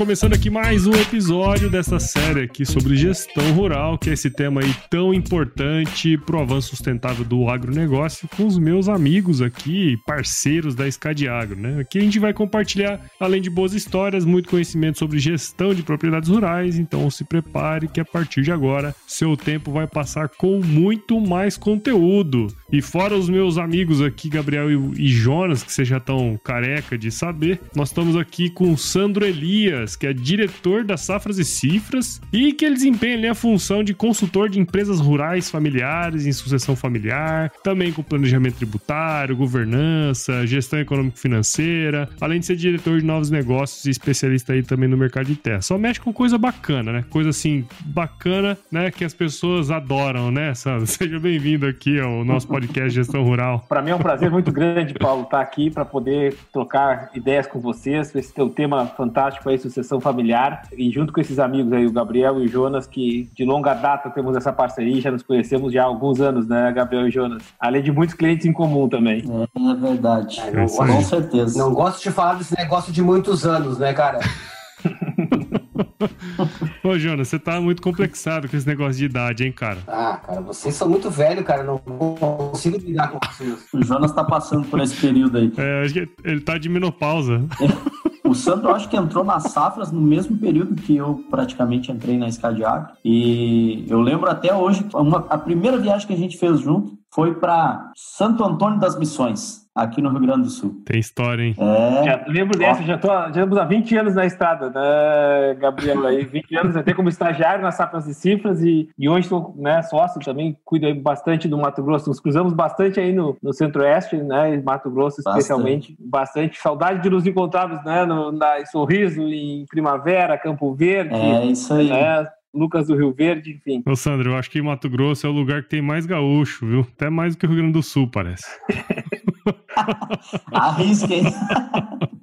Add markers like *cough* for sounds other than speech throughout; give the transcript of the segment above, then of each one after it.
Começando aqui mais um episódio dessa série aqui sobre gestão rural, que é esse tema aí tão importante para o avanço sustentável do agronegócio, com os meus amigos aqui, parceiros da Scad Agro, né? Aqui a gente vai compartilhar, além de boas histórias, muito conhecimento sobre gestão de propriedades rurais, então se prepare que a partir de agora seu tempo vai passar com muito mais conteúdo. E fora os meus amigos aqui, Gabriel e Jonas, que vocês já estão careca de saber, nós estamos aqui com Sandro Elias, que é diretor das Safras e Cifras e que ele desempenha ali a função de consultor de empresas rurais familiares em sucessão familiar, também com planejamento tributário, governança, gestão econômico-financeira, além de ser diretor de novos negócios e especialista aí também no mercado de terra. Só mexe com coisa bacana, né? Coisa assim bacana, né? Que as pessoas adoram, né? *laughs* Seja bem-vindo aqui ao nosso podcast Gestão Rural. Para mim é um prazer muito grande, Paulo, estar aqui para poder trocar ideias com vocês, esse teu tema fantástico aí, sucessão familiar, e junto com esses amigos aí, o Gabriel e o Jonas, que de longa data temos essa parceria, já nos conhecemos já há alguns anos, né, Gabriel e Jonas? Além de muitos clientes em comum também. É, é verdade, é, com certeza. Não gosto de falar desse negócio de muitos anos, né, cara? *laughs* *laughs* Ô, Jonas, você tá muito complexado com esse negócio de idade, hein, cara? Ah, cara, vocês são muito velhos, cara. Não consigo lidar com vocês. O Jonas tá passando por esse período aí. É, acho que ele tá de menopausa. *laughs* O Sandro acho que entrou nas safras no mesmo período que eu praticamente entrei na Escadiagro. E eu lembro até hoje, uma, a primeira viagem que a gente fez junto foi para Santo Antônio das Missões, aqui no Rio Grande do Sul. Tem história, hein? É. Já lembro dessa, já, tô, já estamos há 20 anos na estrada, né, Gabriel? Aí, 20 anos até como estagiário nas Safras e Cifras e, e hoje estou né, sócio também, cuido bastante do Mato Grosso. Nos cruzamos bastante aí no, no Centro-Oeste, né, Mato Grosso especialmente. Bastante. bastante. Saudade de nos encontrarmos, né, no, na, em Sorriso, em Primavera, Campo Verde. É, isso aí. Né, Lucas do Rio Verde, enfim. Ô, Sandro, eu acho que Mato Grosso é o lugar que tem mais gaúcho, viu? Até mais do que o Rio Grande do Sul, parece. *laughs* Arrisca, *laughs* hein?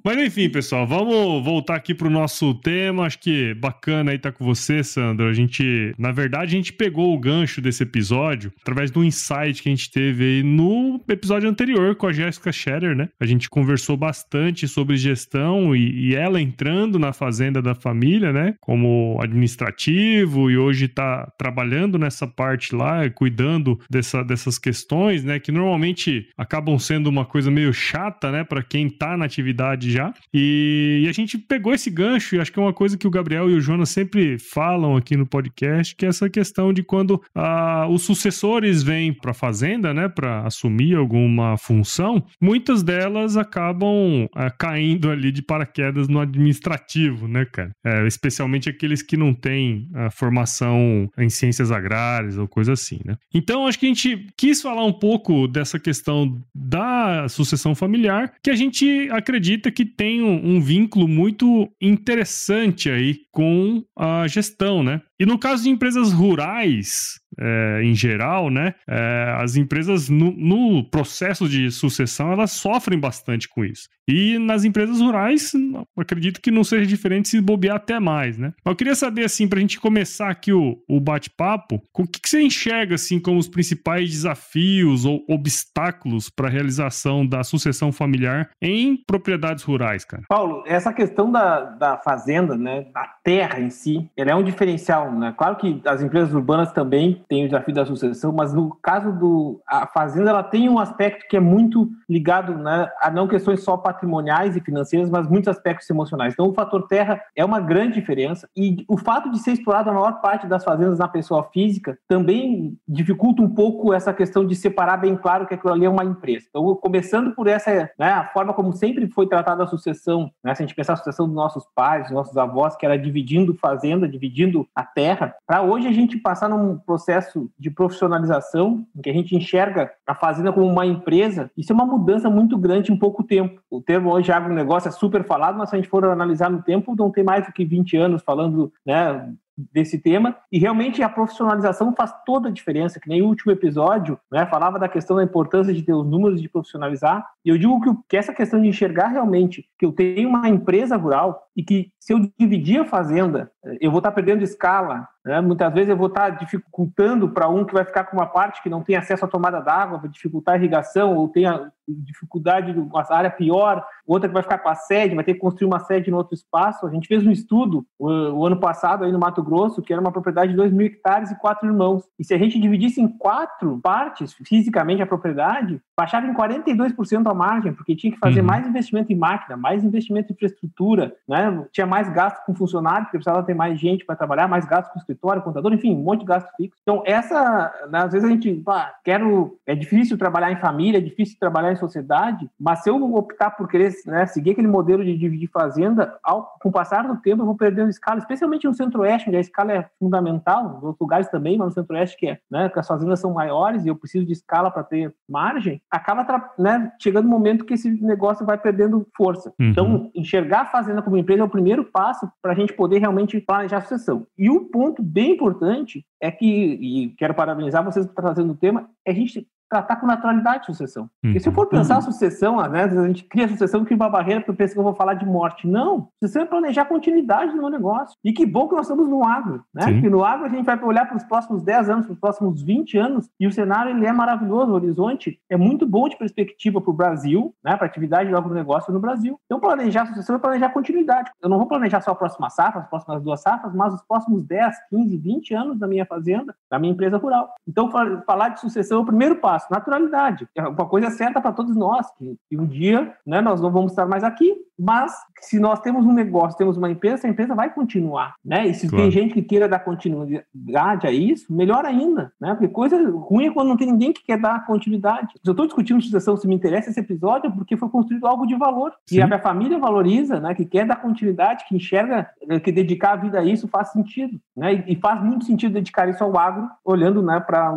Mas enfim, pessoal, vamos voltar aqui pro nosso tema. Acho que bacana aí estar tá com você, Sandro. A gente, na verdade, a gente pegou o gancho desse episódio através do insight que a gente teve aí no episódio anterior com a Jéssica Scherer, né? A gente conversou bastante sobre gestão e, e ela entrando na fazenda da família, né? Como administrativo e hoje está trabalhando nessa parte lá, cuidando dessa, dessas questões, né? Que normalmente acabam sendo uma coisa meio chata, né? Para quem tá na atividade já. E, e, a gente pegou esse gancho, e acho que é uma coisa que o Gabriel e o Jonas sempre falam aqui no podcast, que é essa questão de quando ah, os sucessores vêm para a fazenda, né, para assumir alguma função, muitas delas acabam ah, caindo ali de paraquedas no administrativo, né, cara? É, especialmente aqueles que não têm a formação em ciências agrárias ou coisa assim, né? Então, acho que a gente quis falar um pouco dessa questão da sucessão familiar, que a gente acredita que tem um, um, vínculo muito interessante aí com a gestão, né? E no caso de empresas rurais, é, em geral, né? É, as empresas no, no, processo de sucessão elas sofrem bastante com isso. E nas empresas rurais, acredito que não seja diferente se bobear até mais, né? Mas eu queria saber, assim, para a gente começar aqui o, o bate-papo, o que, que, você enxerga, assim, como os principais desafios ou obstáculos para a realização da sucessão familiar em propriedades rurais, cara? Paulo, essa questão da, da fazenda, né? Da terra em si, ela é um diferencial, né? Claro que as empresas urbanas também tem o desafio da sucessão, mas no caso do a fazenda ela tem um aspecto que é muito ligado né, a não questões só patrimoniais e financeiras, mas muitos aspectos emocionais. Então o fator terra é uma grande diferença e o fato de ser explorado a maior parte das fazendas na pessoa física também dificulta um pouco essa questão de separar bem claro que aquilo ali é uma empresa. Então começando por essa né, a forma como sempre foi tratada a sucessão, né, se a gente pensar a sucessão dos nossos pais, dos nossos avós, que era dividindo fazenda, dividindo a terra, para hoje a gente passar num processo processo de profissionalização, em que a gente enxerga a fazenda como uma empresa, isso é uma mudança muito grande em pouco tempo. O termo hoje agronegócio é super falado, mas se a gente for analisar no tempo, não tem mais do que 20 anos falando né, desse tema e realmente a profissionalização faz toda a diferença, que nem o último episódio, né, falava da questão da importância de ter os números de profissionalizar, e eu digo que, que essa questão de enxergar realmente que eu tenho uma empresa rural e que se eu dividir a fazenda, eu vou estar perdendo escala, né? muitas vezes eu vou estar dificultando para um que vai ficar com uma parte que não tem acesso à tomada d'água, vai dificultar a irrigação, ou tem a dificuldade de uma área pior, outra que vai ficar com a sede, vai ter que construir uma sede em outro espaço. A gente fez um estudo o, o ano passado aí no Mato Grosso, que era uma propriedade de 2 mil hectares e quatro irmãos. E se a gente dividisse em quatro partes, fisicamente a propriedade, baixava em 42% a margem, porque tinha que fazer uhum. mais investimento em máquina, mais investimento em infraestrutura, né? tinha mais gasto com funcionário, porque precisava ter mais gente para trabalhar, mais gasto com escritório, contador, enfim, um monte de gasto fixo. Então, essa, né, às vezes a gente, pá, quero, é difícil trabalhar em família, é difícil trabalhar em sociedade, mas se eu optar por querer né, seguir aquele modelo de dividir fazenda, ao, com o passar do tempo eu vou perdendo escala, especialmente no centro-oeste, onde a escala é fundamental, em outros lugares também, mas no centro-oeste que é, né, que as fazendas são maiores e eu preciso de escala para ter margem, acaba né, chegando um momento que esse negócio vai perdendo força. Uhum. Então, enxergar a fazenda como empresa é o primeiro passo para a gente poder realmente planejar a sucessão. E um ponto bem importante é que, e quero parabenizar vocês por trazendo o tema, é a gente tratar com naturalidade a sucessão. Porque se eu for uhum. pensar a sucessão, né, a gente cria a sucessão, cria uma barreira porque eu penso que eu vou falar de morte. Não, sucessão é planejar a continuidade do meu negócio. E que bom que nós estamos no agro, né? Sim. Porque no agro a gente vai olhar para os próximos 10 anos, para os próximos 20 anos, e o cenário ele é maravilhoso, o horizonte é muito bom de perspectiva para o Brasil, né, para a atividade do agronegócio no Brasil. Então planejar a sucessão é planejar a continuidade. Eu não vou planejar só a próxima safra, as próximas duas safras, mas os próximos 10, 15, 20 anos da minha fazenda, da minha empresa rural. Então falar de sucessão é o primeiro passo, naturalidade verdade. É uma coisa certa para todos nós, que, que um dia né, nós não vamos estar mais aqui, mas se nós temos um negócio, temos uma empresa, essa empresa vai continuar, né? E se claro. tem gente que queira dar continuidade a isso, melhor ainda, né? Porque coisa ruim é quando não tem ninguém que quer dar continuidade. Se eu estou discutindo sucessão, se me interessa esse episódio, é porque foi construído algo de valor. Sim. E a minha família valoriza, né? Que quer dar continuidade, que enxerga eh, que dedicar a vida a isso faz sentido, né? E faz muito sentido dedicar isso ao agro, olhando, né, para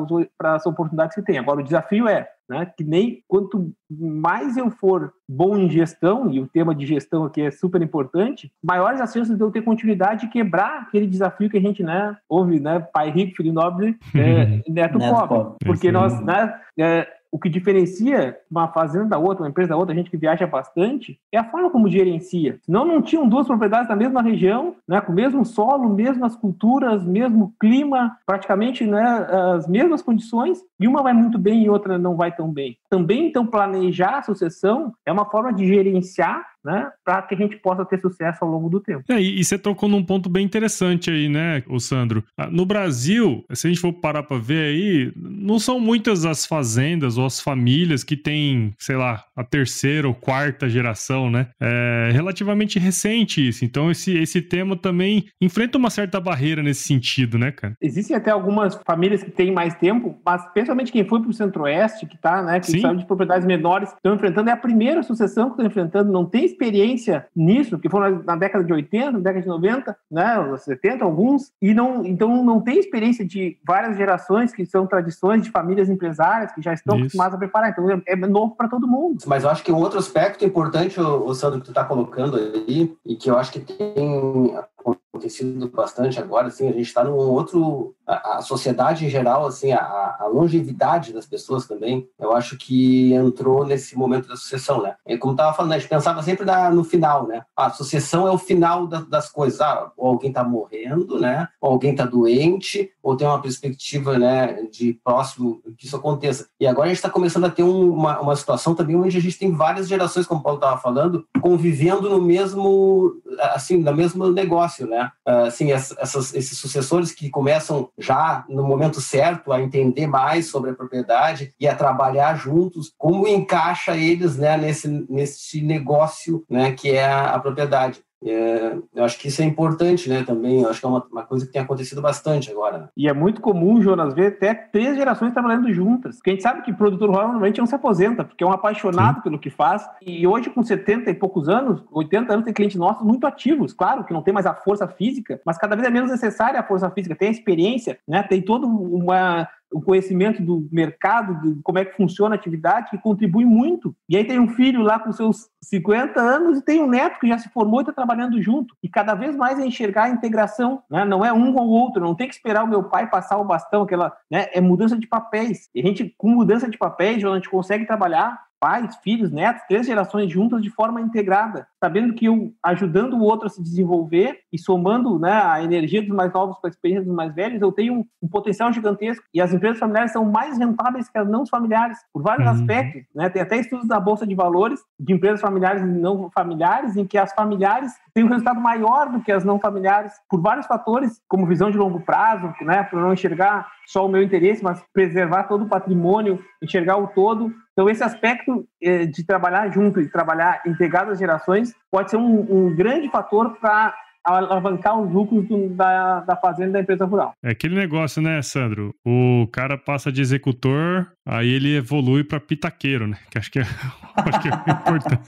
as oportunidades que tem. Agora, o desafio é né? Que nem quanto mais eu for bom em gestão, e o tema de gestão aqui é super importante, maiores as chances de eu ter continuidade e quebrar aquele desafio que a gente, né, ouve, né, pai rico, filho nobre, é, *laughs* neto, neto pobre. pobre. Porque nós, né, é, o que diferencia uma fazenda da outra, uma empresa da outra, a gente que viaja bastante, é a forma como gerencia. Senão não tinham duas propriedades na mesma região, né, com o mesmo solo, mesmas culturas, mesmo clima, praticamente né, as mesmas condições, e uma vai muito bem e outra não vai tão bem. Também, então, planejar a sucessão é uma forma de gerenciar né, para que a gente possa ter sucesso ao longo do tempo. É, e, você tocou num ponto bem interessante aí, né, o Sandro? Ah, no Brasil, se a gente for parar para ver aí, não são muitas as fazendas ou as famílias que têm, sei lá, a terceira ou quarta geração, né? É relativamente recente isso. Então, esse, esse tema também enfrenta uma certa barreira nesse sentido, né, cara? Existem até algumas famílias que têm mais tempo, mas principalmente quem foi para o Centro-Oeste, que tá, né, que Sim. saiu de propriedades menores, estão enfrentando, é a primeira sucessão que estão enfrentando, não tem experiência nisso, que foram na década de 80, na década de 90, né, 70, alguns, e não, então não tem experiência de várias gerações que são tradições de famílias empresárias que já estão Isso. acostumadas a preparar. Então é, é novo para todo mundo. Mas eu acho que um outro aspecto importante, o, o Sandro, que tu está colocando aí, e que eu acho que tem acontecido bastante agora, assim, a gente está num outro, a, a, sociedade em geral, assim, a, a, longevidade das pessoas também, eu acho que entrou nesse momento da sucessão, né? E como estava falando, a gente pensava sempre na, no final, né? A sucessão é o final da, das coisas, ah, ou alguém está morrendo, né? Ou alguém está doente, ou tem uma perspectiva, né, de próximo que isso aconteça. E agora a gente está começando a ter um, uma, uma situação também onde a gente tem várias gerações, como o Paulo estava falando, convivendo no mesmo, assim, no mesmo negócio, né? Assim, essas, esses sucessores que começam já no momento certo a entender mais sobre a propriedade e a trabalhar juntos, como encaixa eles né, nesse, nesse negócio né, que é a propriedade. É, eu acho que isso é importante, né, também. Eu acho que é uma, uma coisa que tem acontecido bastante agora. Né? E é muito comum, Jonas, ver até três gerações trabalhando juntas. Porque a gente sabe que produtor rural normalmente não se aposenta, porque é um apaixonado Sim. pelo que faz. E hoje, com 70 e poucos anos, 80 anos, tem clientes nossos muito ativos. Claro que não tem mais a força física, mas cada vez é menos necessária a força física. Tem a experiência, né? tem toda uma o conhecimento do mercado, de como é que funciona a atividade, que contribui muito. E aí tem um filho lá com seus 50 anos e tem um neto que já se formou e está trabalhando junto. E cada vez mais é enxergar a integração, né? não é um ou outro, não tem que esperar o meu pai passar o bastão, aquela, né? é mudança de papéis. E a gente, com mudança de papéis, a gente consegue trabalhar pais, filhos, netos, três gerações juntas de forma integrada, sabendo que eu ajudando o outro a se desenvolver e somando né, a energia dos mais novos com a experiência dos mais velhos, eu tenho um, um potencial gigantesco. E as empresas familiares são mais rentáveis que as não familiares, por vários uhum. aspectos. Né? Tem até estudos da Bolsa de Valores de empresas familiares e não familiares, em que as familiares têm um resultado maior do que as não familiares, por vários fatores, como visão de longo prazo, né, para não enxergar só o meu interesse, mas preservar todo o patrimônio, enxergar o todo. Então, esse aspecto eh, de trabalhar junto e trabalhar integrado às gerações pode ser um, um grande fator para alavancar os lucros do, da, da fazenda da empresa rural. É aquele negócio, né, Sandro? O cara passa de executor, aí ele evolui para pitaqueiro, né? Que acho que é, *laughs* acho que é importante.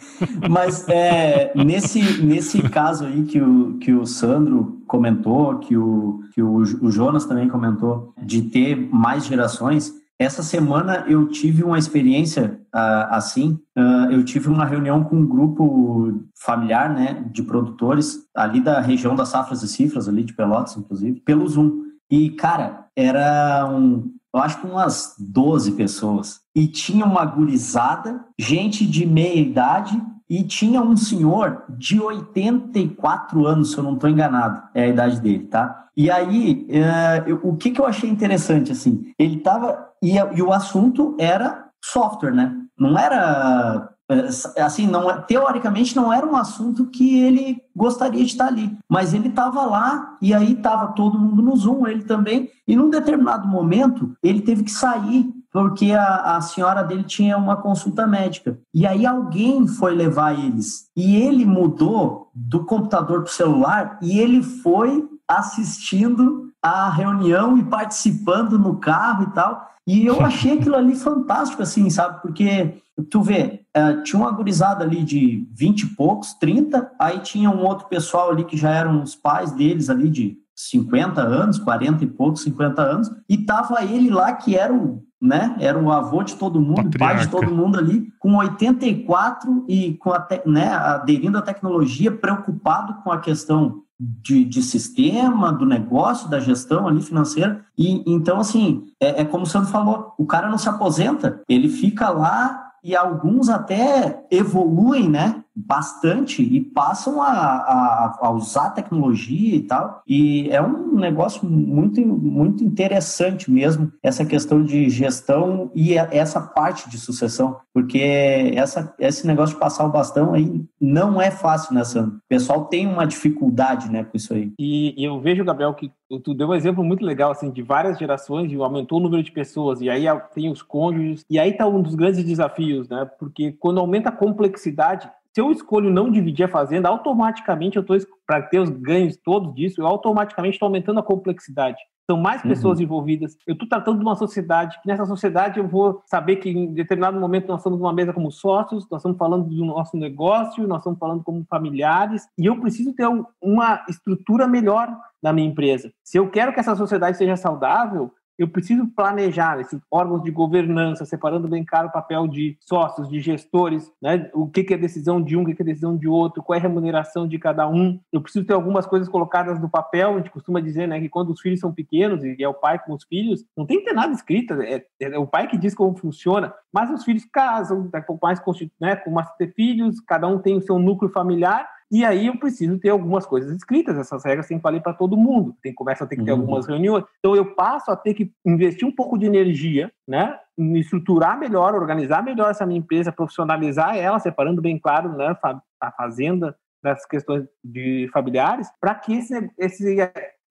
Mas é, nesse, nesse caso aí que o, que o Sandro comentou, que, o, que o, o Jonas também comentou, de ter mais gerações, essa semana eu tive uma experiência uh, assim. Uh, eu tive uma reunião com um grupo familiar, né, de produtores ali da região das safras e cifras, ali de Pelotas, inclusive, pelo Zoom. E, cara, era um, eu acho que umas 12 pessoas. E tinha uma gurizada, gente de meia idade e tinha um senhor de 84 anos, se eu não estou enganado, é a idade dele, tá? E aí, uh, eu, o que, que eu achei interessante, assim, ele estava e, e o assunto era software, né? Não era é, assim, não é, teoricamente não era um assunto que ele gostaria de estar ali, mas ele estava lá e aí estava todo mundo no Zoom, ele também, e num determinado momento ele teve que sair porque a, a senhora dele tinha uma consulta médica. E aí alguém foi levar eles. E ele mudou do computador para o celular e ele foi assistindo a reunião e participando no carro e tal. E eu *laughs* achei aquilo ali fantástico, assim, sabe? Porque tu vê, uh, tinha uma gurizada ali de 20 e poucos, 30, aí tinha um outro pessoal ali que já eram os pais deles ali de 50 anos, 40 e poucos, 50 anos, e tava ele lá que era o, né, era o avô de todo mundo, Patriarca. pai de todo mundo ali, com 84 e com a, né, aderindo à tecnologia, preocupado com a questão de, de, sistema, do negócio, da gestão ali financeira. E então, assim, é, é como o Sandro falou: o cara não se aposenta, ele fica lá e alguns até evoluem, né? Bastante e passam a, a, a, usar tecnologia e tal. E é um negócio muito, muito interessante mesmo, essa questão de gestão e essa parte de sucessão, porque essa, esse negócio de passar o bastão aí não é fácil, né, Sandro? O pessoal tem uma dificuldade né, com isso aí. E, e eu vejo, Gabriel, que tu deu um exemplo muito legal, assim, de várias gerações, e aumentou o número de pessoas, e aí tem os cônjuges, e aí está um dos grandes desafios, né? Porque quando aumenta a complexidade, se eu escolho não dividir a fazenda, automaticamente eu estou, para ter os ganhos todos disso, eu automaticamente estou aumentando a complexidade. São mais uhum. pessoas uhum. envolvidas. Eu estou tratando de uma sociedade, que nessa sociedade eu vou saber que em determinado momento nós estamos numa mesa como sócios, nós estamos falando do nosso negócio, nós estamos falando como familiares, e eu preciso ter uma estrutura melhor na minha empresa. Se eu quero que essa sociedade seja saudável, eu preciso planejar esses órgãos de governança, separando bem claro o papel de sócios, de gestores, né? o que, é decisão de um, o que, que é decisão de outro, qual é a remuneração de cada um. Eu preciso ter algumas coisas colocadas no papel. A gente costuma dizer né, que quando os filhos são pequenos, e é o pai com os filhos, não tem que ter nada escrito, é, é o pai que diz como funciona, mas os filhos casam, daqui a pouco mais né, com mais ter filhos, cada um tem o seu núcleo familiar, e aí eu preciso ter algumas coisas escritas, essas regras tem que valer para todo mundo. Tem começa a ter que ter uhum. algumas reuniões. Então eu passo a ter que investir um pouco de energia, né, me estruturar melhor, organizar melhor essa minha empresa, profissionalizar ela, separando bem claro, né, a fazenda das questões de familiares, para que esse, esse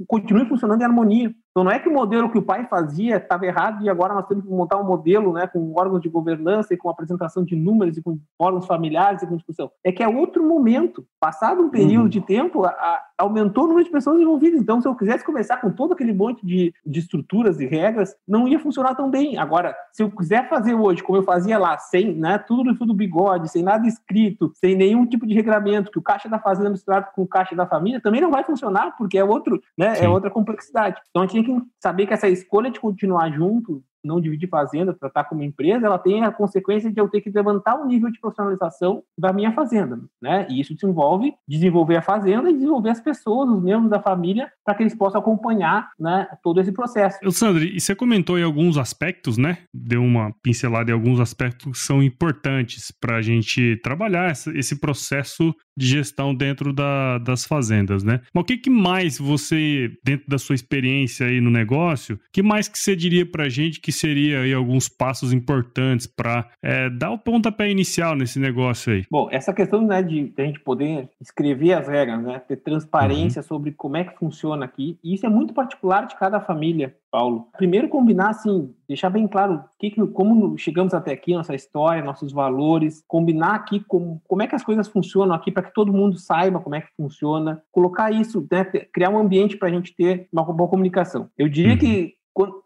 continue funcionando em harmonia. Então não é que o modelo que o pai fazia estava errado e agora nós temos que montar um modelo né, com órgãos de governança e com apresentação de números e com órgãos familiares e com discussão. É que é outro momento. Passado um período uhum. de tempo, a, a, aumentou o número de pessoas envolvidas. Então, se eu quisesse começar com todo aquele monte de, de estruturas e regras, não ia funcionar tão bem. Agora, se eu quiser fazer hoje, como eu fazia lá, sem né, tudo no fio do bigode, sem nada escrito, sem nenhum tipo de regramento, que o caixa da fazenda misturado com o caixa da família, também não vai funcionar, porque é outro, né, é outra complexidade. Então, a gente tem que saber que essa escolha de continuar junto não dividir fazenda, tratar como empresa, ela tem a consequência de eu ter que levantar o nível de profissionalização da minha fazenda, né? E isso desenvolve desenvolver a fazenda e desenvolver as pessoas, os membros da família, para que eles possam acompanhar, né, todo esse processo. Sandro, e você comentou em alguns aspectos, né? Deu uma pincelada em alguns aspectos que são importantes para a gente trabalhar esse processo de gestão dentro da, das fazendas, né? Mas o que, que mais você, dentro da sua experiência aí no negócio, que mais que você diria para a gente que seria aí alguns passos importantes para é, dar o pontapé inicial nesse negócio aí? Bom, essa questão né, de, de a gente poder escrever as regras, né, ter transparência uhum. sobre como é que funciona aqui, e isso é muito particular de cada família. Paulo. Primeiro combinar assim, deixar bem claro que, como chegamos até aqui, nossa história, nossos valores, combinar aqui como, como é que as coisas funcionam aqui para que todo mundo saiba como é que funciona, colocar isso, né, criar um ambiente para a gente ter uma boa comunicação. Eu diria uhum. que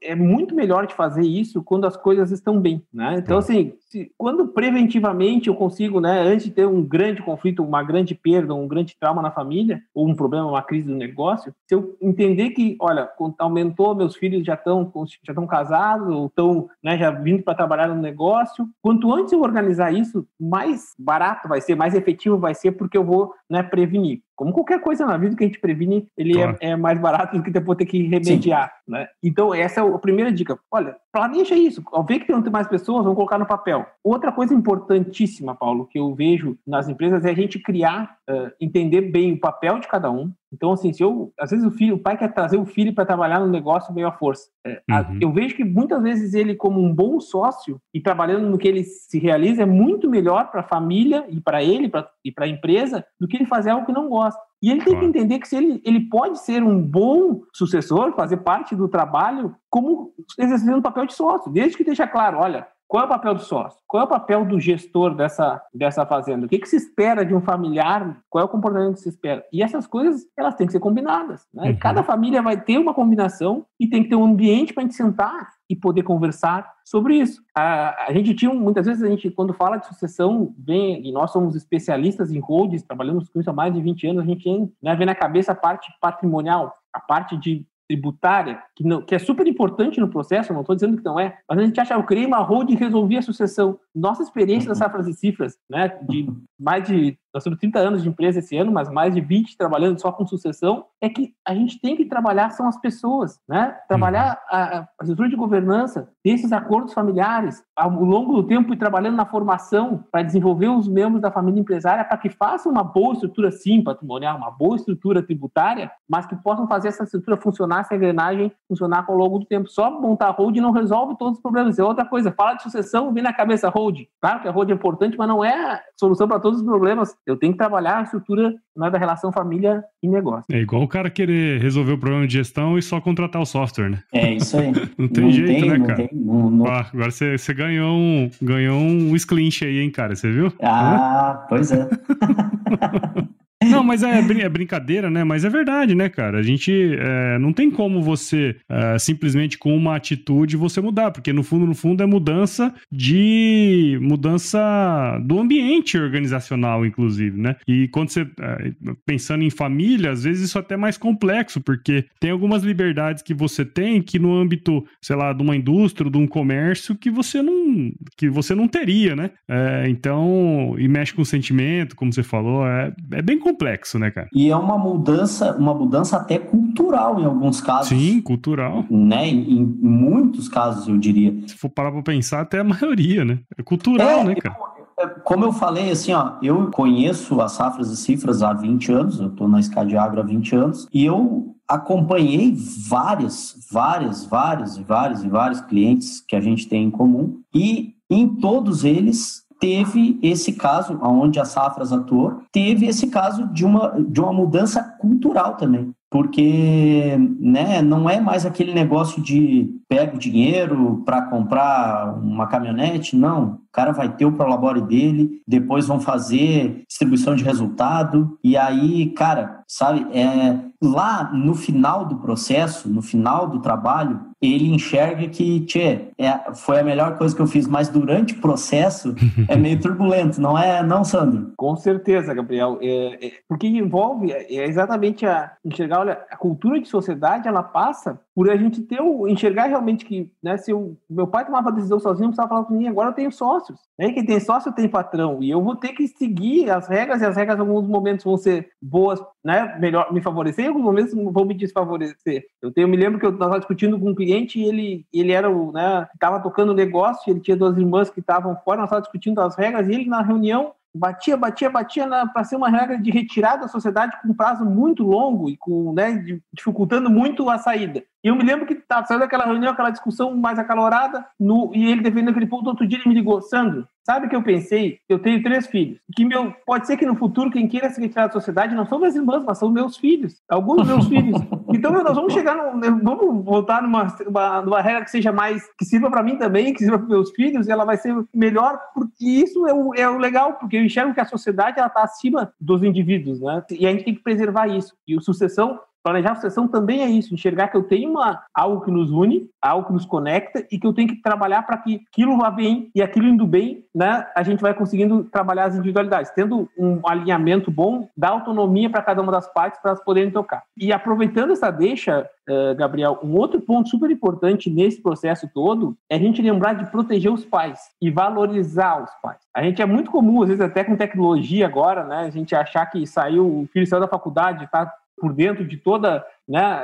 é muito melhor de fazer isso quando as coisas estão bem, né? Então, assim, se, quando preventivamente eu consigo, né, antes de ter um grande conflito, uma grande perda, um grande trauma na família, ou um problema, uma crise do negócio, se eu entender que, olha, aumentou, meus filhos já estão já estão casados, ou estão, né, já vindo para trabalhar no negócio, quanto antes eu organizar isso, mais barato vai ser, mais efetivo vai ser, porque eu vou, né, prevenir. Como qualquer coisa na vida que a gente previne, ele é, claro. é, é, mais barato do que depois ter que remediar, Sim. né? Então, essa é a primeira dica. Olha, planeja isso. Ao ver que tem mais pessoas, vamos colocar no papel. Outra coisa importantíssima, Paulo, que eu vejo nas empresas é a gente criar, uh, entender bem o papel de cada um, então, assim, se eu, às vezes o filho, o pai quer trazer o filho para trabalhar no negócio meio à força. É, uhum. Eu vejo que muitas vezes ele, como um bom sócio e trabalhando no que ele se realiza, é muito melhor para a família e para ele pra, e para a empresa do que ele fazer algo que não gosta. E ele tem que entender que se ele, ele pode ser um bom sucessor, fazer parte do trabalho, como exercendo o papel de sócio, desde que deixa claro, olha, qual é o papel do sócio? Qual é o papel do gestor dessa, dessa fazenda? O que, que se espera de um familiar? Qual é o comportamento que se espera? E essas coisas, elas têm que ser combinadas. Né? Uhum. Cada família vai ter uma combinação e tem que ter um ambiente para a gente sentar e poder conversar sobre isso. A, a gente tinha, muitas vezes, a gente, quando fala de sucessão, vem, e nós somos especialistas em holdings, trabalhamos com isso há mais de 20 anos, a gente né, vê na cabeça a parte patrimonial, a parte de tributária, que, não, que é super importante no processo, não estou dizendo que não é, mas a gente acha, eu criei uma hold e resolvi a sucessão. Nossa experiência das safras e cifras, né, de mais de nós temos 30 anos de empresa esse ano, mas mais de 20 trabalhando só com sucessão, é que a gente tem que trabalhar são as pessoas, né? Trabalhar uhum. a, a estrutura de governança, esses acordos familiares, ao longo do tempo e trabalhando na formação para desenvolver os membros da família empresária para que façam uma boa estrutura sim patrimonial, uma boa estrutura tributária, mas que possam fazer essa estrutura funcionar, essa engrenagem funcionar ao longo do tempo. Só montar hold não resolve todos os problemas. É outra coisa. Fala de sucessão, vem na cabeça hold. Claro que a hold é importante, mas não é a solução para todos os problemas. Eu tenho que trabalhar a estrutura né, da relação família e negócio. É igual o cara querer resolver o problema de gestão e só contratar o software, né? É isso aí. *laughs* não tem não jeito, tem, né, cara? Tem, não, não... Ah, agora você, você ganhou um, ganhou um Sklinch aí, hein, cara? Você viu? Ah, pois é. *laughs* Não, mas é, é, brincadeira, né? Mas é verdade, né, cara? A gente é, não tem como você é, simplesmente com uma atitude você mudar, porque no fundo, no fundo é mudança de mudança do ambiente organizacional, inclusive, né? E quando você é, pensando em família, às vezes isso é até mais complexo, porque tem algumas liberdades que você tem que no âmbito, sei lá, de uma indústria, de um comércio que você não que você não teria, né? É, então, e mexe com o sentimento, como você falou, é, é bem complexo, né, cara? E é uma mudança, uma mudança até cultural em alguns casos. Sim, cultural. Né? Em, em muitos casos, eu diria. Se for parar pra pensar, até a maioria, né? É cultural, é, né, cara? Eu, como eu falei, assim, ó, eu conheço as safras e cifras há 20 anos, eu tô na Escadiagro há 20 anos, e eu acompanhei várias, várias, várias e vários e vários clientes que a gente tem em comum, e em todos eles teve esse caso, onde a Safras atuou, teve esse caso de uma, de uma mudança cultural também. porque né, não é mais aquele negócio de pega o dinheiro para comprar uma caminhonete, não. O cara vai ter o Prolabore dele, depois vão fazer distribuição de resultado, e aí, cara, sabe, é, lá no final do processo, no final do trabalho, ele enxerga que, tchê, é, foi a melhor coisa que eu fiz, mas durante o processo é meio turbulento, não é, não, Sandro? Com certeza, Gabriel. É, é, porque envolve é exatamente a enxergar, olha, a cultura de sociedade, ela passa por a gente ter o, enxergar realmente que, né, se o meu pai tomava decisão sozinho, não precisava falar com ninguém, agora eu tenho sócios. Né? Quem tem sócio tem patrão, e eu vou ter que seguir as regras, e as regras em alguns momentos vão ser boas, né, melhor me favorecer, em alguns momentos vão me desfavorecer. Eu tenho, me lembro que eu estava discutindo com um cliente ele, ele era o, né, estava tocando negócio, ele tinha duas irmãs que estavam fora, nós estávamos discutindo as regras, e ele na reunião batia, batia, batia para ser uma regra de retirada da sociedade com um prazo muito longo e com, né, dificultando muito a saída. E eu me lembro que tá, saiu daquela reunião, aquela discussão mais acalorada, no, e ele defendendo aquele ponto, outro dia ele me ligou, Sandro, sabe o que eu pensei? Eu tenho três filhos. Que meu, pode ser que no futuro quem queira se retirar da sociedade não são minhas irmãs, mas são meus filhos. Alguns dos meus *laughs* filhos. Então nós vamos chegar, no, vamos voltar numa, uma, numa regra que seja mais, que sirva para mim também, que sirva para meus filhos, e ela vai ser melhor, porque isso é o, é o legal, porque eu enxergo que a sociedade ela está acima dos indivíduos, né? E a gente tem que preservar isso. E o sucessão Planejar a sucessão também é isso, enxergar que eu tenho uma, algo que nos une, algo que nos conecta e que eu tenho que trabalhar para que aquilo vá bem e aquilo indo bem, né, a gente vai conseguindo trabalhar as individualidades, tendo um alinhamento bom, dá autonomia para cada uma das partes para elas poderem tocar. E aproveitando essa deixa, uh, Gabriel, um outro ponto super importante nesse processo todo é a gente lembrar de proteger os pais e valorizar os pais. A gente é muito comum, às vezes até com tecnologia agora, né, a gente achar que saiu, o filho saiu da faculdade, está por dentro de toda né,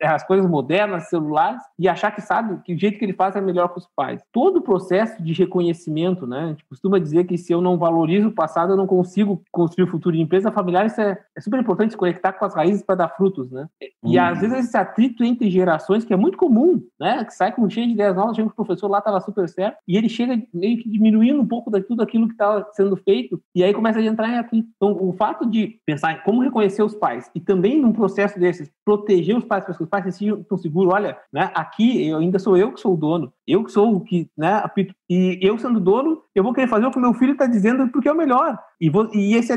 é, as coisas modernas, celulares, e achar que sabe que o jeito que ele faz é melhor que os pais. Todo o processo de reconhecimento, né, a gente costuma dizer que se eu não valorizo o passado, eu não consigo construir o futuro de empresa familiar, isso é, é super importante se conectar com as raízes para dar frutos, né? E uhum. às vezes esse atrito entre gerações, que é muito comum, né, que sai com cheio de ideias novas, chega o professor lá estava super certo, e ele chega meio que diminuindo um pouco de tudo aquilo que estava sendo feito, e aí começa a entrar em atrito. Então, o fato de pensar em como reconhecer os pais, e também num processo desses, proteger os pais para que os pais se sintam seguros. Olha, né, aqui eu ainda sou eu que sou o dono, eu que sou o que, né, apito, e eu sendo dono, eu vou querer fazer o que meu filho está dizendo porque é o melhor. E, e esse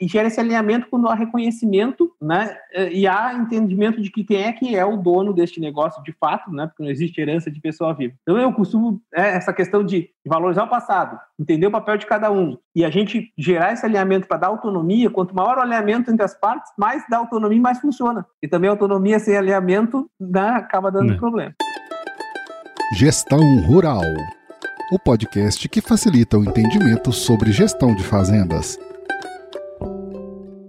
e gera esse alinhamento quando há reconhecimento, né, e há entendimento de que quem é que é o dono deste negócio de fato, né, porque não existe herança de pessoa viva. Então eu costumo é, essa questão de valorizar o passado, entender o papel de cada um e a gente gerar esse alinhamento para dar autonomia. Quanto maior o alinhamento entre as partes, mais dá autonomia, mais funciona. E também autonomia sem alinhamento né, acaba dando é. problema. Gestão Rural o podcast que facilita o entendimento sobre gestão de fazendas.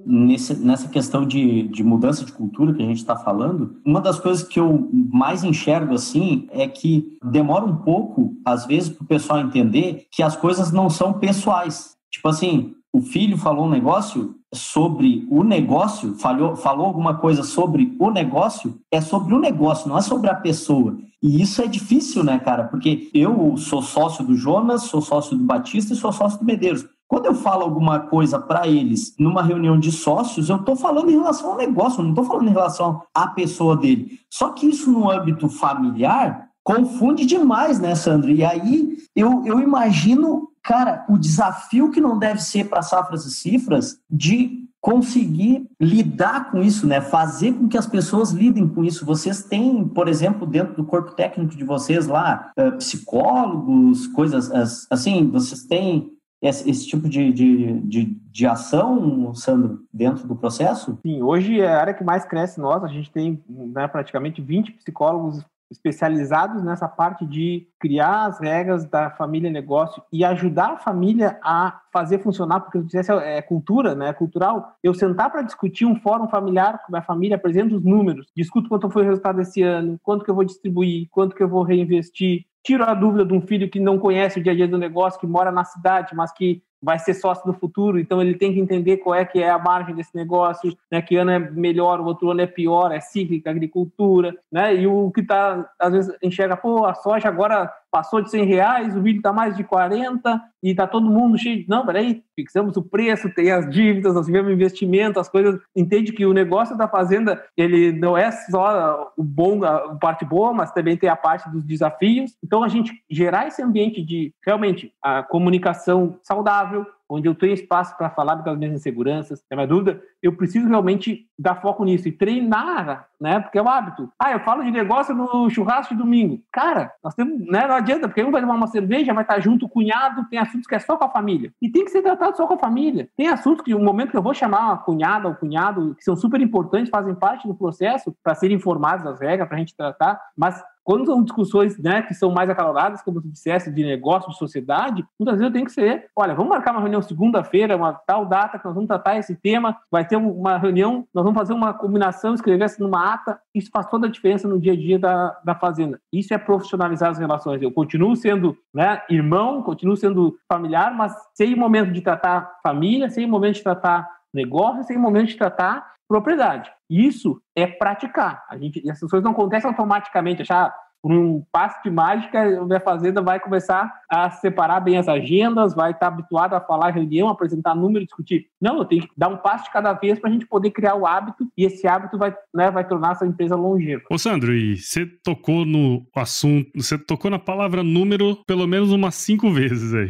Nesse, nessa questão de, de mudança de cultura que a gente está falando, uma das coisas que eu mais enxergo assim é que demora um pouco, às vezes, para o pessoal entender que as coisas não são pessoais. Tipo assim, o filho falou um negócio sobre o negócio, falou, falou alguma coisa sobre o negócio, é sobre o negócio, não é sobre a pessoa. E isso é difícil, né, cara? Porque eu sou sócio do Jonas, sou sócio do Batista e sou sócio do Medeiros. Quando eu falo alguma coisa para eles numa reunião de sócios, eu estou falando em relação ao negócio, não estou falando em relação à pessoa dele. Só que isso no âmbito familiar confunde demais, né, Sandro? E aí eu, eu imagino cara, o desafio que não deve ser para safras e cifras de conseguir lidar com isso, né? Fazer com que as pessoas lidem com isso. Vocês têm, por exemplo, dentro do corpo técnico de vocês lá, eh, psicólogos, coisas assim, vocês têm esse, esse tipo de, de, de, de, ação, Sandro, dentro do processo? Sim, hoje é a área que mais cresce nós, a gente tem né, praticamente 20 psicólogos especializados nessa parte de criar as regras da família negócio e ajudar a família a fazer funcionar, porque eu dissesse é cultura, né, é cultural. Eu sentar para discutir um fórum familiar com a minha família, apresento os números, discuto quanto foi o resultado desse ano, quanto que eu vou distribuir, quanto que eu vou reinvestir, tiro a dúvida de um filho que não conhece o dia a dia do negócio, que mora na cidade, mas que vai ser sócio no futuro, então ele tem que entender qual é que é a margem desse negócio, né? Que ano é melhor, o outro ano é pior, é cíclica, agricultura, né? E o que está às vezes enxerga, pô, a soja agora passou de 100 reais, o milho está mais de 40 e está todo mundo cheio de... Não, peraí, fixamos o preço, tem as dívidas, nós tivemos investimento, as coisas... Entende que o negócio da fazenda, ele não é só o bom, a parte boa, mas também tem a parte dos desafios. Então, a gente gerar esse ambiente de, realmente, a comunicação saudável, onde eu tenho espaço para falar das minhas inseguranças, tem mais dúvida, eu preciso realmente dar foco nisso e treinar, né? Porque é o hábito. Ah, eu falo de negócio no churrasco de domingo. Cara, nós temos, né? Não adianta, porque um vai tomar uma cerveja, vai estar junto, o cunhado, tem assuntos que é só com a família. E tem que ser tratado só com a família. Tem assuntos que, no momento que eu vou chamar a cunhada ou cunhado, que são super importantes, fazem parte do processo para serem informados das regras, para a gente tratar, mas quando são discussões né, que são mais acaloradas, como tu disseste, de negócio, de sociedade, muitas vezes eu tenho que ser, olha, vamos marcar uma reunião segunda-feira, uma tal data que nós vamos tratar esse tema, vai ter uma reunião, nós vamos fazer uma combinação, escrever assim numa ata, isso faz toda a diferença no dia a dia da, da fazenda. Isso é profissionalizar as relações. Eu continuo sendo né, irmão, continuo sendo familiar, mas sem o momento de tratar família, sem o momento de tratar negócio, sem o momento de tratar propriedade. Isso é praticar. A gente, essas coisas não acontecem automaticamente, achar por um passo de mágica, a minha fazenda vai começar a separar bem as agendas, vai estar habituado a falar reunião, apresentar número, discutir. Não, eu tenho que dar um passo de cada vez para a gente poder criar o hábito e esse hábito vai, né, vai tornar essa empresa longeva. Ô Sandro, e você tocou no assunto, você tocou na palavra número pelo menos umas cinco vezes aí.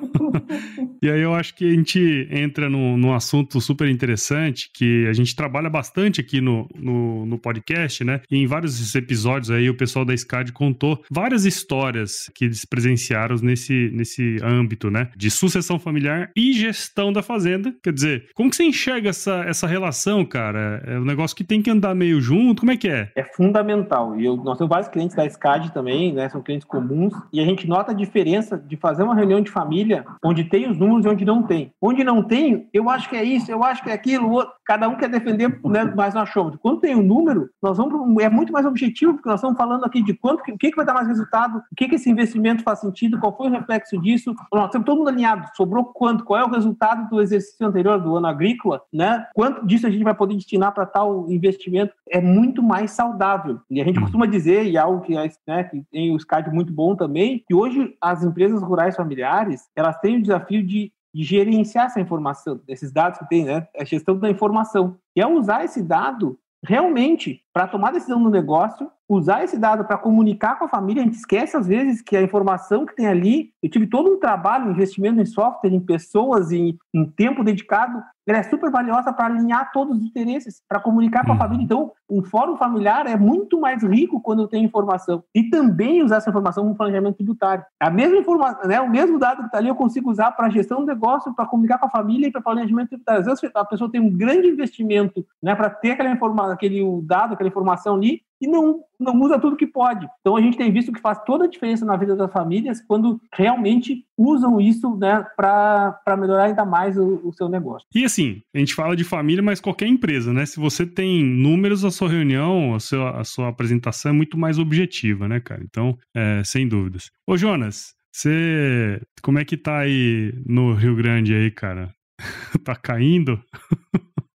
*laughs* e aí eu acho que a gente entra num, num, assunto super interessante que a gente trabalha bastante aqui no, no, no, podcast, né? E em vários episódios aí o pessoal da SCAD contou várias histórias que eles presenciaram nesse, nesse âmbito, né? De sucessão familiar e gestão da fazenda. Quer dizer, como que você enxerga essa, essa relação, cara? É um negócio que tem que andar meio junto, como é que é? É fundamental. E eu, nós temos vários clientes da SCAD também, né? São clientes comuns. E a gente nota a diferença de fazer uma reunião de família onde tem os números e onde não tem. Onde não tem, eu acho que é isso, eu acho que é aquilo, cada um quer defender, né, mas nós achamos. Quando tem um número, nós vamos é muito mais objetivo, porque nós estamos falando aqui de quanto, o que, que vai dar mais resultado, o que, que esse investimento faz sentido, qual foi o reflexo disso. Nós temos todo mundo alinhado, sobrou quanto, qual é o resultado do exercício anterior do ano agrícola, né? Quanto disso a gente vai poder destinar para tal investimento? É muito mais saudável. E a gente costuma dizer, e é algo que, né, que tem o SCAD muito bom também, que hoje as empresas rurais familiares, elas têm o desafio de, de gerenciar essa informação, esses dados que tem, né? A gestão da informação. E é usar esse dado realmente para tomar decisão no negócio usar esse dado para comunicar com a família, a gente esquece às vezes que a informação que tem ali, eu tive todo um trabalho, investimento em software, em pessoas, em, em tempo dedicado, ela é super valiosa para alinhar todos os interesses, para comunicar com a uhum. família. Então, um fórum familiar é muito mais rico quando eu tenho informação. E também usar essa informação no planejamento tributário. A mesma informação, né, o mesmo dado que está ali, eu consigo usar para gestão do negócio, para comunicar com a família e para planejamento tributário. Às vezes a pessoa tem um grande investimento né, para ter aquela informação, aquele dado, aquela informação ali, e não, não usa tudo que pode. Então a gente tem visto que faz toda a diferença na vida das famílias quando realmente usam isso né, para melhorar ainda mais o, o, seu negócio. E assim, a gente fala de família, mas qualquer empresa, né? Se você tem números, a sua reunião, a sua, a sua apresentação é muito mais objetiva, né, cara? Então, é, sem dúvidas. Ô, Jonas, você. Como é que tá aí no Rio Grande aí, cara? *laughs* tá caindo?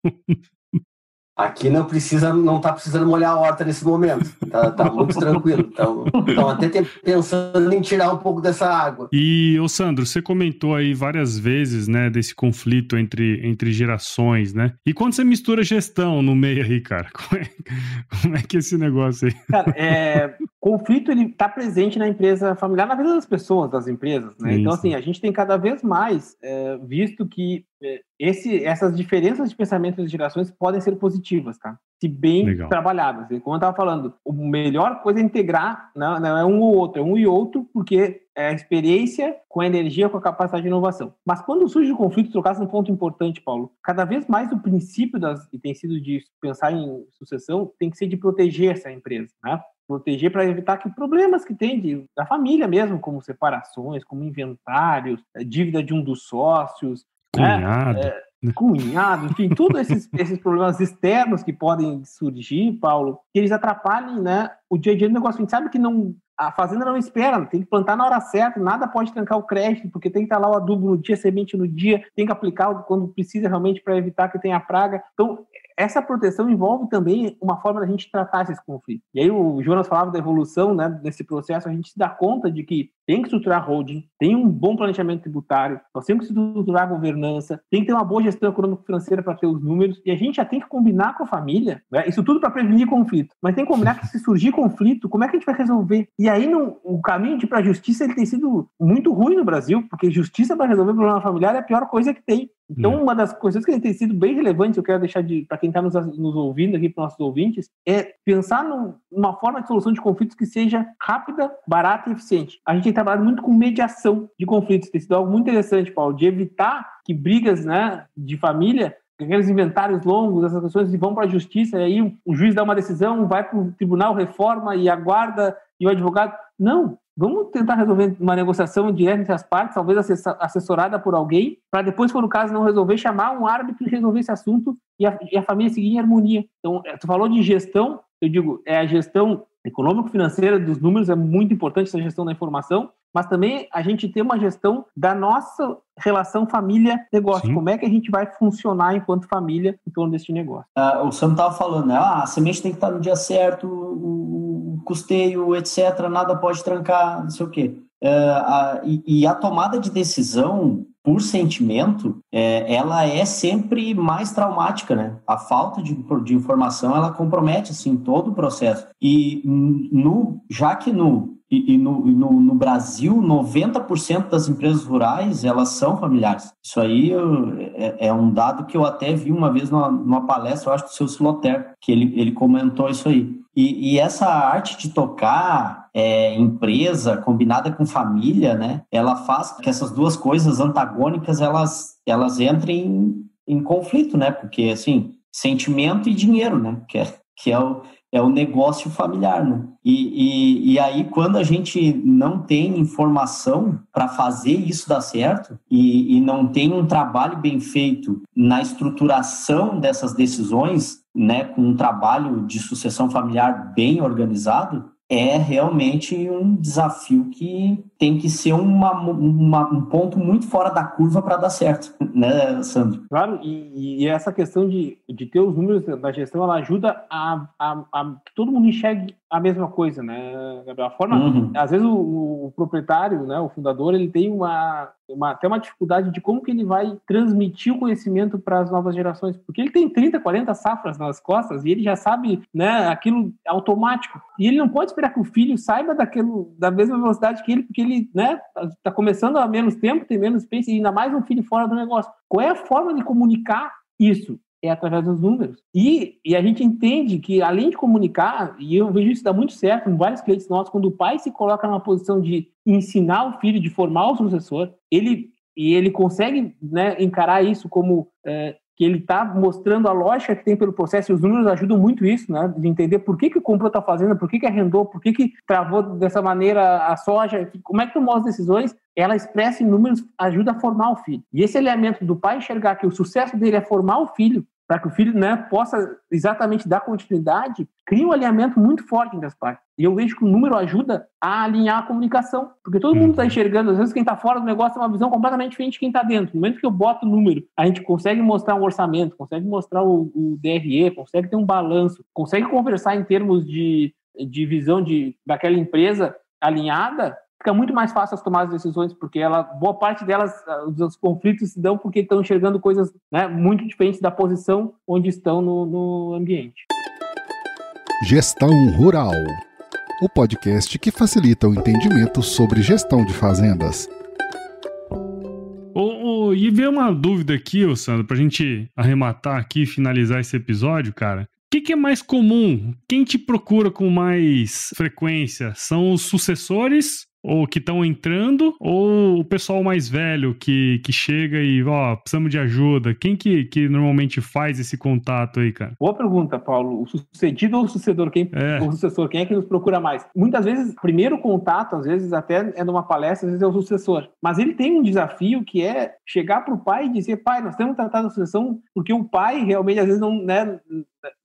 *laughs* Aqui não precisa, não está precisando molhar a horta nesse momento. Tá, tá muito tranquilo. Estão até pensando em tirar um pouco dessa água. E, ô Sandro, você comentou aí várias vezes, né, desse conflito entre, entre gerações, né? E quando você mistura gestão no meio aí, cara, *laughs* como é, como é que é esse negócio aí? Cara, é, conflito ele está presente na empresa familiar, na vida das pessoas, das empresas, né? Então, assim, a gente tem cada vez mais é, visto que esse, essas diferenças de pensamento das gerações podem ser positivas, tá? Se bem Legal. trabalhadas. Como eu estava falando, a melhor coisa é integrar, não, não é um ou outro, é um e outro, porque é a experiência com a energia, com a capacidade de inovação. Mas quando surge o conflito, trocasse um ponto importante, Paulo, cada vez mais o princípio das, e tem sido de pensar em sucessão, tem que ser de proteger essa empresa, né? proteger para evitar que problemas que tem de, da família mesmo, como separações, como inventários, dívida de um dos sócios, Cunhado. É, né? cunhado, enfim, todos esses, *laughs* esses problemas externos que podem surgir, Paulo, que eles atrapalhem né, o dia a dia do negócio. A gente sabe que não, a fazenda não espera, tem que plantar na hora certa, nada pode trancar o crédito, porque tem que estar lá o adubo no dia, semente no dia, tem que aplicar quando precisa realmente para evitar que tenha praga. Então, essa proteção envolve também uma forma da gente tratar esses conflitos. E aí o Jonas falava da evolução, né, nesse processo, a gente se dá conta de que tem que estruturar holding, tem um bom planejamento tributário, nós temos que estruturar a governança, tem que ter uma boa gestão econômico-financeira para ter os números, e a gente já tem que combinar com a família, né, isso tudo para prevenir conflito, mas tem que combinar que se surgir conflito, como é que a gente vai resolver? E aí no, o caminho de para a justiça ele tem sido muito ruim no Brasil, porque justiça para resolver problema familiar é a pior coisa que tem. Então, hum. uma das coisas que tem sido bem relevante, eu quero deixar de para quem está nos, nos, ouvindo aqui, para nossos ouvintes, é pensar numa forma de solução de conflitos que seja rápida, barata e eficiente. A gente tem trabalhado muito com mediação de conflitos, tem sido algo muito interessante, Paulo, de evitar que brigas né, de família aqueles inventários longos, essas questões, vão para a justiça, e aí o juiz dá uma decisão, vai para o tribunal, reforma e aguarda, e o advogado. Não, Vamos tentar resolver uma negociação direta entre as partes, talvez assessorada por alguém, para depois, quando o caso não resolver, chamar um árbitro e resolver esse assunto e a, e a família seguir em harmonia. Então, é, tu falou de gestão, eu digo, é a gestão econômico-financeira dos números, é muito importante essa gestão da informação, mas também a gente ter uma gestão da nossa relação família-negócio. Como é que a gente vai funcionar enquanto família em torno deste negócio? Uh, o Sam estava falando, né? Ah, a semente tem que estar no dia certo, o, o custeio, etc. Nada pode trancar, não sei o quê. Uh, a, e, a tomada de decisão por sentimento, é, ela é sempre mais traumática, né? A falta de, de informação, ela compromete, assim, todo o processo. E no, já que no e, e, no, no, no, Brasil, 90% das empresas rurais, elas são familiares. Isso aí é, é, um dado que eu até vi uma vez numa, numa palestra, eu acho, do seu Siloter, que ele, ele comentou isso aí. E, e essa arte de tocar é, empresa combinada com família, né, ela faz que essas duas coisas antagônicas, elas, elas entrem em, em conflito, né, porque, assim, sentimento e dinheiro, né, que é, que é o é o negócio familiar, né? E, e, e aí, quando a gente não tem informação para fazer isso dar certo e, e não tem um trabalho bem feito na estruturação dessas decisões, né, com um trabalho de sucessão familiar bem organizado, é realmente um desafio que tem que ser uma, uma, um ponto muito fora da curva para dar certo, né, Sandro? Claro, e, e, essa questão de, de ter os números da gestão, ela ajuda a, a, a que todo mundo enxergue a mesma coisa, né, Gabriel? A forma, uhum. às vezes o, o, proprietário, né, o fundador, ele tem uma, uma, até uma dificuldade de como que ele vai transmitir o conhecimento para as novas gerações, porque ele tem 30, 40 safras nas costas e ele já sabe, né, aquilo automático. E ele não pode esperar que o filho saiba daquilo da mesma velocidade que ele, porque ele, né, tá começando há menos tempo, tem menos experiência e ainda mais um filho fora do negócio. Qual é a forma de comunicar isso? É através dos números. E, e a gente entende que, além de comunicar, e eu vejo isso dar muito certo em vários clientes nossos, quando o pai se coloca numa posição de ensinar o filho, de formar o sucessor, ele e ele consegue né, encarar isso como é, que ele está mostrando a lógica que tem pelo processo, e os números ajudam muito isso, né? De entender por que, que comprou está fazendo, por que, que arrendou, por que, que travou dessa maneira a soja, como é que tomou as decisões, ela expressa em números, ajuda a formar o filho. E esse elemento do pai enxergar que o sucesso dele é formar o filho, para que o filho né, possa exatamente dar continuidade, cria um alinhamento muito forte entre as partes. E eu vejo que o número ajuda a alinhar a comunicação, porque todo mundo está uhum. enxergando, às vezes quem está fora do negócio tem uma visão completamente diferente de quem está dentro. No momento que eu boto o número, a gente consegue mostrar um orçamento, consegue mostrar o, o DRE, consegue ter um balanço, consegue conversar em termos de, de visão de, daquela empresa alinhada, fica muito mais fácil as tomadas de decisões, porque ela, boa parte delas, ah, os conflitos se dão porque estão enxergando coisas né, muito diferentes da posição onde estão no, no ambiente. Gestão Rural o podcast que facilita o entendimento sobre gestão de fazendas. Oh, oh, e veio uma dúvida aqui, ô Sandro, pra gente arrematar aqui e finalizar esse episódio, cara. O que, que, é mais comum? Quem te procura com mais frequência? São os sucessores ou que estão entrando, ou o pessoal mais velho que, que chega e, ó, precisamos de ajuda? Quem que, que normalmente faz esse contato aí, cara? Boa pergunta, Paulo. O sucedido ou o sucedor? Quem, é. O sucessor, quem é que nos procura mais? Muitas vezes, primeiro contato, às vezes até é numa palestra, às vezes é o sucessor. Mas ele tem um desafio que é chegar para o pai e dizer, pai, nós temos tratado a sucessão porque o pai realmente, às vezes, não né,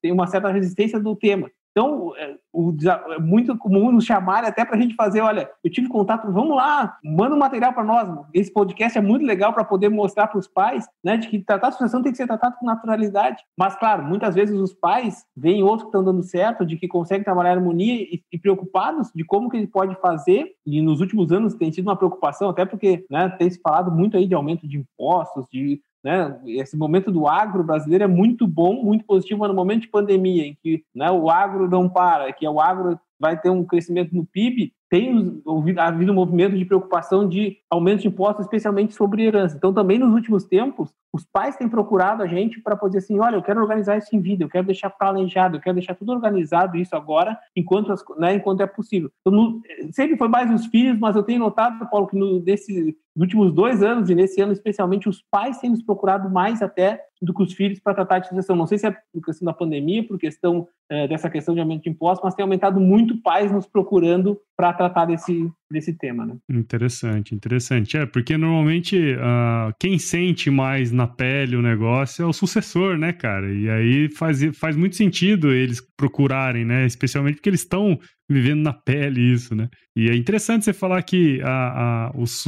tem uma certa resistência do tema. Então, é, o, é muito comum nos chamarem até para a gente fazer, olha, eu tive contato, vamos lá, manda um material para nós. Esse podcast é muito legal para poder mostrar para os pais, né, de que tratar a sucessão tem que ser tratado com naturalidade. Mas, claro, muitas vezes os pais veem outros que estão dando certo, de que conseguem trabalhar harmonia e, e, preocupados de como que ele pode fazer. E nos últimos anos tem sido uma preocupação, até porque né, tem se falado muito aí de aumento de impostos, de né? Esse momento do agro brasileiro é muito bom, muito positivo, mas no momento de pandemia, em que né, o agro não para, que o agro vai ter um crescimento no PIB, tem havido um movimento de preocupação de aumento de impostos, especialmente sobre herança. Então, também nos últimos tempos, os pais têm procurado a gente para poder assim, olha, eu quero organizar isso em vida, eu quero deixar planejado, eu quero deixar tudo organizado isso agora, enquanto, as, né, enquanto é possível. Sempre foi mais os filhos, mas eu tenho notado, Paulo, que no, nesse, nos últimos dois anos, e nesse ano especialmente, os pais têm nos procurado mais até do que os filhos para tratar de sucessão. Não sei se é por questão da pandemia, por questão é, dessa questão de aumento de impostos, mas tem aumentado muito pais nos procurando para tratar desse, desse tema. Né? Interessante, interessante. É, porque normalmente uh, quem sente mais na pele o negócio é o sucessor, né, cara? E aí faz, faz muito sentido eles procurarem, né? Especialmente porque eles estão vivendo na pele isso, né? E é interessante você falar que a, a, os,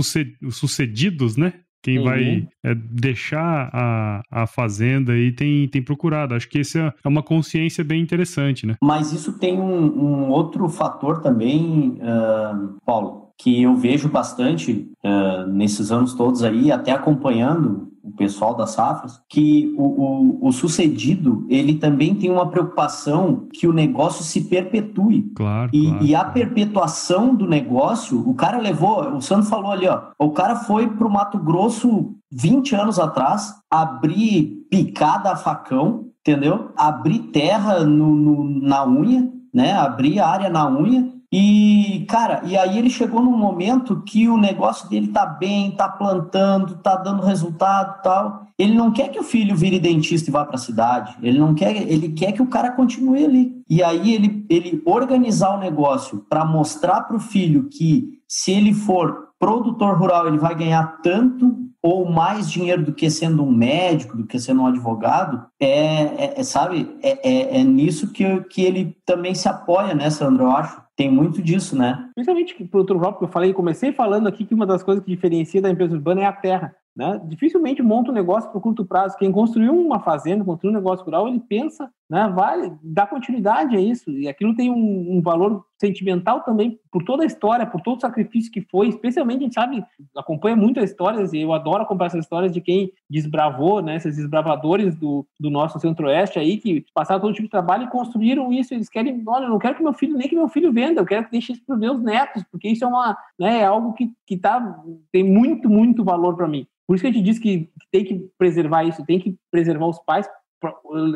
sucedidos, né? Quem uhum. vai é, deixar a, a fazenda aí tem, tem procurado. Acho que essa é uma consciência bem interessante, né? Mas isso tem um, um outro fator também, uh, Paulo, que eu vejo bastante uh, nesses anos todos aí, até acompanhando o pessoal das safras, que o, o, o, sucedido ele também tem uma preocupação que o negócio se perpetue. Claro, e, claro, e a perpetuação do negócio, o cara levou, o Sandro falou ali, ó, o cara foi para o Mato Grosso 20 anos atrás, abrir picada a facão, entendeu? Abrir terra no, no, na unha, né? Abrir área na unha e, cara, e aí ele chegou num momento que o negócio dele tá bem, tá plantando, tá dando resultado tal. Ele não quer que o filho vire dentista e vá para a cidade. Ele não quer, ele quer que o cara continue ali. E aí ele, ele organizar o negócio para mostrar para o filho que se ele for produtor rural, ele vai ganhar tanto ou mais dinheiro do que sendo um médico, do que sendo um advogado, é, é, é sabe, é, é, é, nisso que, que ele também se apoia, né, Sandro? Eu acho tem muito disso, né? Principalmente para o outro que eu falei, comecei falando aqui que uma das coisas que diferencia da empresa urbana é a terra. Né? Dificilmente monta um negócio para curto prazo. Quem construiu uma fazenda, construiu um negócio rural, ele pensa, né? vai dar continuidade a isso. E aquilo tem um, um, valor sentimental também por toda a história, por todo o sacrifício que foi. Especialmente, a gente sabe, acompanha muitas histórias, e eu adoro acompanhar essas histórias de quem desbravou, né? esses desbravadores do, do nosso centro-oeste aí, que passaram todo tipo de trabalho e construíram isso. Eles querem, olha, eu não quero que meu filho, nem que meu filho venda, eu quero que deixe isso para os meus netos, porque isso é, uma, né, é algo que, que tá, tem muito, muito valor para mim. Por isso que a gente diz que tem que preservar isso, tem que preservar os pais,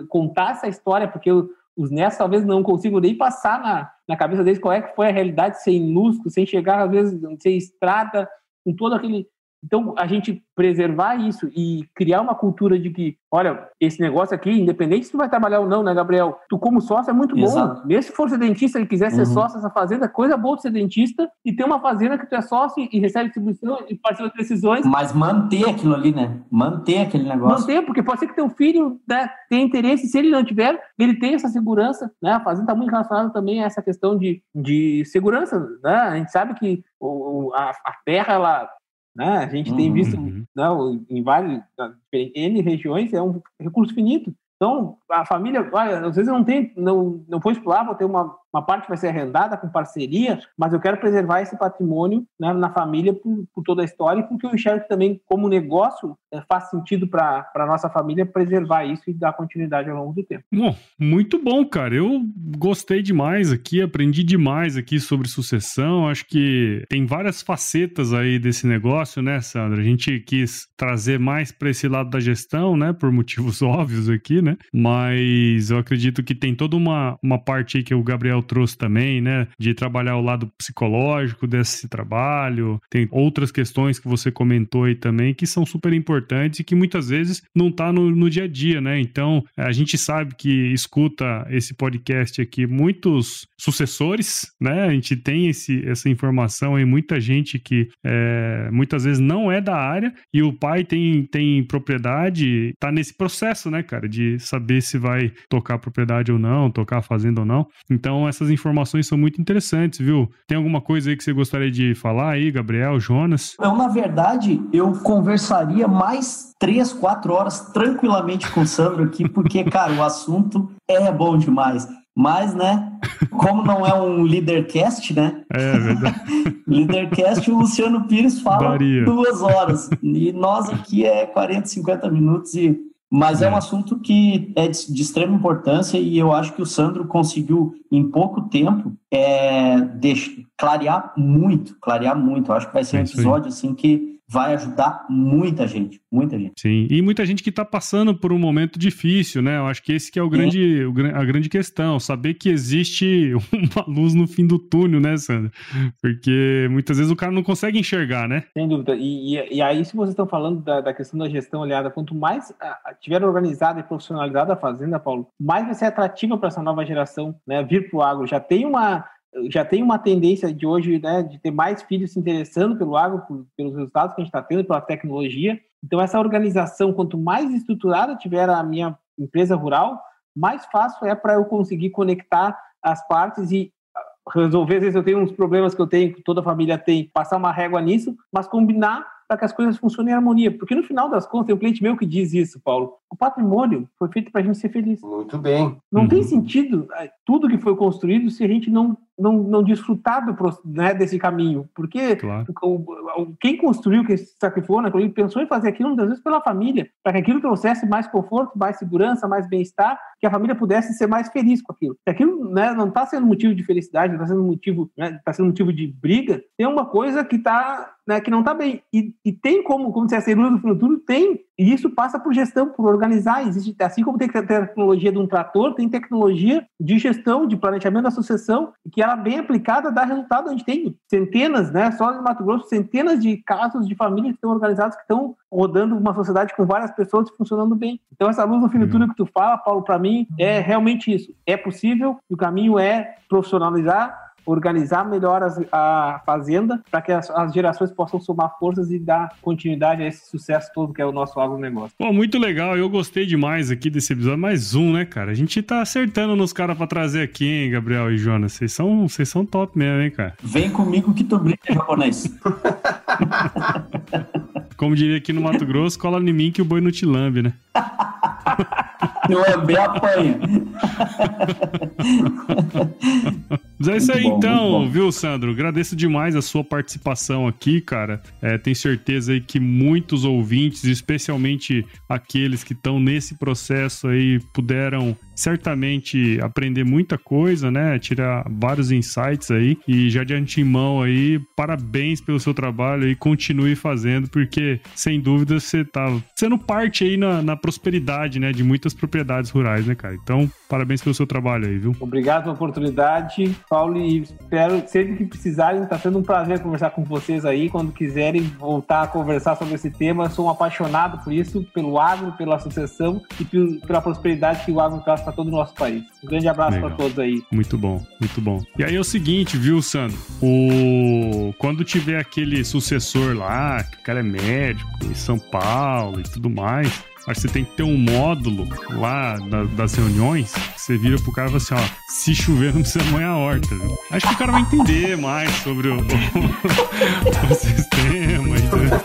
contar essa história, porque os netos talvez não consigam nem passar na, na cabeça deles qual é que foi a realidade sem luz, sem chegar, às vezes, sem estrada, com todo aquele então, a gente preservar isso e criar uma cultura de que, olha, esse negócio aqui, independente se tu vai trabalhar ou não, né, Gabriel? Tu, como sócio, é muito Exato. bom. Mesmo se for ser dentista e quiser ser uhum. sócio dessa fazenda, coisa boa de ser dentista e ter uma fazenda que tu é sócio e recebe distribuição e participa das decisões. Mas manter aquilo ali, né? Manter aquele negócio. Manter, porque pode ser que teu filho né, tenha interesse, se ele não tiver, ele tem essa segurança, né? A fazenda está muito relacionada também a essa questão de, de segurança, né? A gente sabe que o, a, a terra, ela né? A gente tem visto uhum. né, em várias N regiões, é um recurso finito. Então, a família, olha, às vezes não tem, não, não foi explorar, vou ter uma, uma parte que vai ser arrendada com parceria, mas eu quero preservar esse patrimônio né, na família por, por, toda a história, porque eu enxergo também como negócio é, faz sentido para a nossa família preservar isso e dar continuidade ao longo do tempo. Bom, muito bom, cara. Eu gostei demais aqui, aprendi demais aqui sobre sucessão. Acho que tem várias facetas aí desse negócio, né, Sandra? A gente quis trazer mais para esse lado da gestão, né, por motivos *laughs* óbvios aqui, né? Mas eu acredito que tem toda uma, uma parte aí que o Gabriel Gabriel trouxe também, né? De trabalhar o lado psicológico desse trabalho. Tem outras questões que você comentou aí também que são super importantes e que muitas vezes não tá no, no dia a dia, né? Então, a gente sabe que escuta esse podcast aqui muitos sucessores, né? A gente tem esse, essa informação aí, muita gente que é, muitas vezes não é da área e o pai tem, tem propriedade, tá nesse processo, né, cara, de saber se vai tocar propriedade ou não, tocar fazenda ou não. Então, essas informações são muito interessantes, viu? Tem alguma coisa aí que você gostaria de falar aí, Gabriel, Jonas? Eu, na verdade, eu conversaria mais três, quatro horas tranquilamente com o Sandro aqui, porque, *laughs* cara, o assunto é bom demais. Mas, né, como não é um Leadercast, né? É, é verdade. *laughs* Leadercast, o Luciano Pires fala Daria. duas horas. E nós aqui é 40, 50 minutos e mas é. é, um assunto que é de, de, extrema importância e eu acho que o Sandro conseguiu, em pouco tempo, é, deixar, clarear muito, clarear muito. Eu acho que vai ser um episódio assim que vai ajudar muita gente, muita gente. Sim, e muita gente que está passando por um momento difícil, né? Eu acho que esse que é o grande, o, a grande questão, saber que existe *laughs* uma luz no fim do túnel, né, Sandra? Porque muitas vezes o cara não consegue enxergar, né? Sem dúvida. E, e, e aí, se vocês estão falando da, da, questão da gestão aliada, quanto mais a, tiver organizada e profissionalizada a fazenda, Paulo, mais vai ser atrativa para essa nova geração, né? Vir para o agro. Já tem uma já tem uma tendência de hoje, né, de ter mais filhos se interessando pelo agro, por, pelos resultados que a gente está tendo, pela tecnologia. Então, essa organização, quanto mais estruturada tiver a minha empresa rural, mais fácil é para eu conseguir conectar as partes e ah, resolver. Às vezes eu tenho uns problemas que eu tenho, que toda família tem, passar uma régua nisso, mas combinar para que as coisas funcionem em harmonia. Porque no final das contas, tem um cliente meu que diz isso, Paulo. O patrimônio foi feito para a gente ser feliz. Muito bem. Não uhum. tem sentido eh, tudo que foi construído se a gente não não, não desfrutar do, né, desse caminho. Porque claro. o, quem construiu, quem se sacrificou naquilo, né, pensou em fazer aquilo muitas vezes pela família, para que aquilo trouxesse mais conforto, mais segurança, mais bem-estar, que a família pudesse ser mais feliz com aquilo. Se aquilo né, não está sendo motivo de felicidade, não está sendo motivo, né, tá sendo motivo de briga, tem uma coisa que tá, né, que não está bem. E, e, tem como, como se a cerúlea do futuro tem e isso passa por gestão, por organizar. Existe, assim como tem tecnologia de um trator, tem tecnologia de gestão, de planejamento da sucessão, que ela bem aplicada dá resultado. A gente tem centenas, né, só no Mato Grosso, centenas de casos de famílias que estão organizadas, que estão rodando uma sociedade com várias pessoas funcionando bem. Então, essa luz no fim de tudo que tu fala, Paulo, para mim, é realmente isso. É possível, o caminho é profissionalizar, organizar melhor as, a fazenda para que as, as, gerações possam somar forças e dar continuidade a esse sucesso todo que é o nosso agronegócio. Pô, muito legal. Eu gostei demais aqui desse episódio. Mais um, né, cara? A gente tá acertando nos caras para trazer aqui, hein, Gabriel e Jonas? Vocês são, vocês são top mesmo, hein, cara? Vem comigo que tu brilha, japonês. *laughs* Como diria aqui no Mato Grosso, cola em mim que o boi não te lambe, né? Lamber apanha. Mas é isso aí bom, então, viu, Sandro? Agradeço demais a sua participação aqui, cara. É, tenho certeza aí que muitos ouvintes, especialmente aqueles que estão nesse processo aí, puderam certamente aprender muita coisa, né? Tirar vários insights aí. E já de antemão aí, parabéns pelo seu trabalho e continue fazendo, porque sem dúvida você tá sendo parte aí na, na prosperidade, né? De muitas propriedades rurais, né, cara? Então, parabéns pelo seu trabalho aí, viu? Obrigado pela oportunidade, Paulo, e espero sempre que precisarem, tá sendo um prazer conversar com vocês aí. Quando quiserem voltar a conversar sobre esse tema, sou um apaixonado por isso, pelo agro, pela associação e pela prosperidade que o agro traz para todo o nosso país. Um grande abraço para todos aí. Muito bom, muito bom. E aí é o seguinte, viu, Sandro? O... Quando tiver aquele sucessor lá, que o cara é médico em São Paulo e tudo mais, acho que você tem que ter um módulo lá na, das reuniões. Você vira pro cara e fala assim: ó, se chover não precisa molhar a horta. Viu? Acho que o cara vai entender mais sobre o, *laughs* o, o sistema. Entendeu?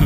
*laughs*